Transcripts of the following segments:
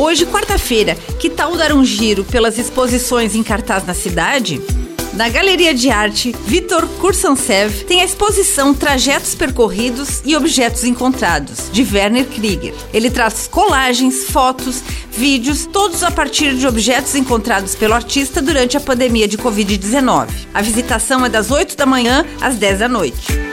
Hoje, quarta-feira, que tal dar um giro pelas exposições em cartaz na cidade? Na Galeria de Arte Vitor Kursansev tem a exposição Trajetos Percorridos e Objetos Encontrados, de Werner Krieger. Ele traz colagens, fotos, vídeos, todos a partir de objetos encontrados pelo artista durante a pandemia de Covid-19. A visitação é das 8 da manhã às 10 da noite.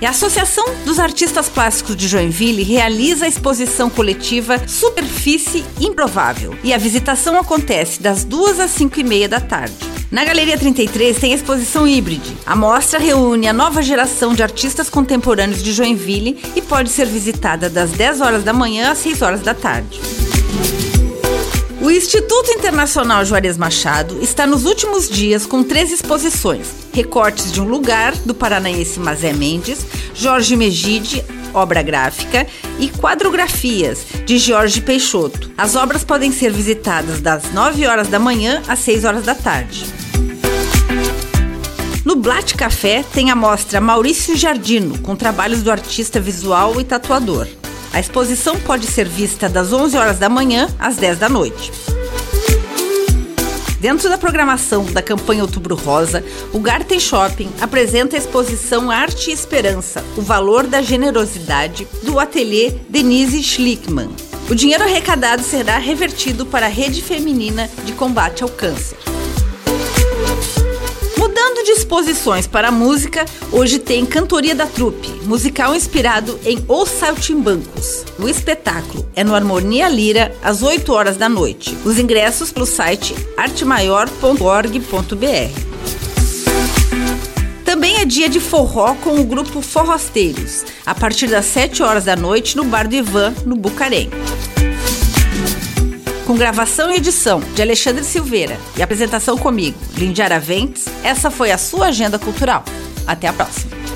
E a Associação dos Artistas Plásticos de Joinville realiza a exposição coletiva Superfície Improvável. E a visitação acontece das duas às cinco e meia da tarde. Na Galeria 33 tem a exposição Híbride. A mostra reúne a nova geração de artistas contemporâneos de Joinville e pode ser visitada das 10 horas da manhã às 6 horas da tarde. O Instituto Internacional Juarez Machado está nos últimos dias com três exposições: recortes de um lugar do paranaense Mazé Mendes, Jorge Megide, obra gráfica, e quadrografias de Jorge Peixoto. As obras podem ser visitadas das 9 horas da manhã às 6 horas da tarde. No Blat Café tem a mostra Maurício Jardino, com trabalhos do artista visual e tatuador. A exposição pode ser vista das 11 horas da manhã às 10 da noite. Dentro da programação da campanha Outubro Rosa, o Garten Shopping apresenta a exposição Arte e Esperança, o valor da generosidade, do ateliê Denise Schlickmann. O dinheiro arrecadado será revertido para a Rede Feminina de Combate ao Câncer. Exposições para a música, hoje tem Cantoria da Trupe, musical inspirado em Os Saltimbancos. O espetáculo é no Harmonia Lira, às 8 horas da noite. Os ingressos pelo site artemaior.org.br. Também é dia de forró com o grupo Forrosteiros, a partir das 7 horas da noite no Bar do Ivan, no Bucarém com gravação e edição de Alexandre Silveira e apresentação comigo, Lindy Araventes, essa foi a sua agenda cultural. Até a próxima.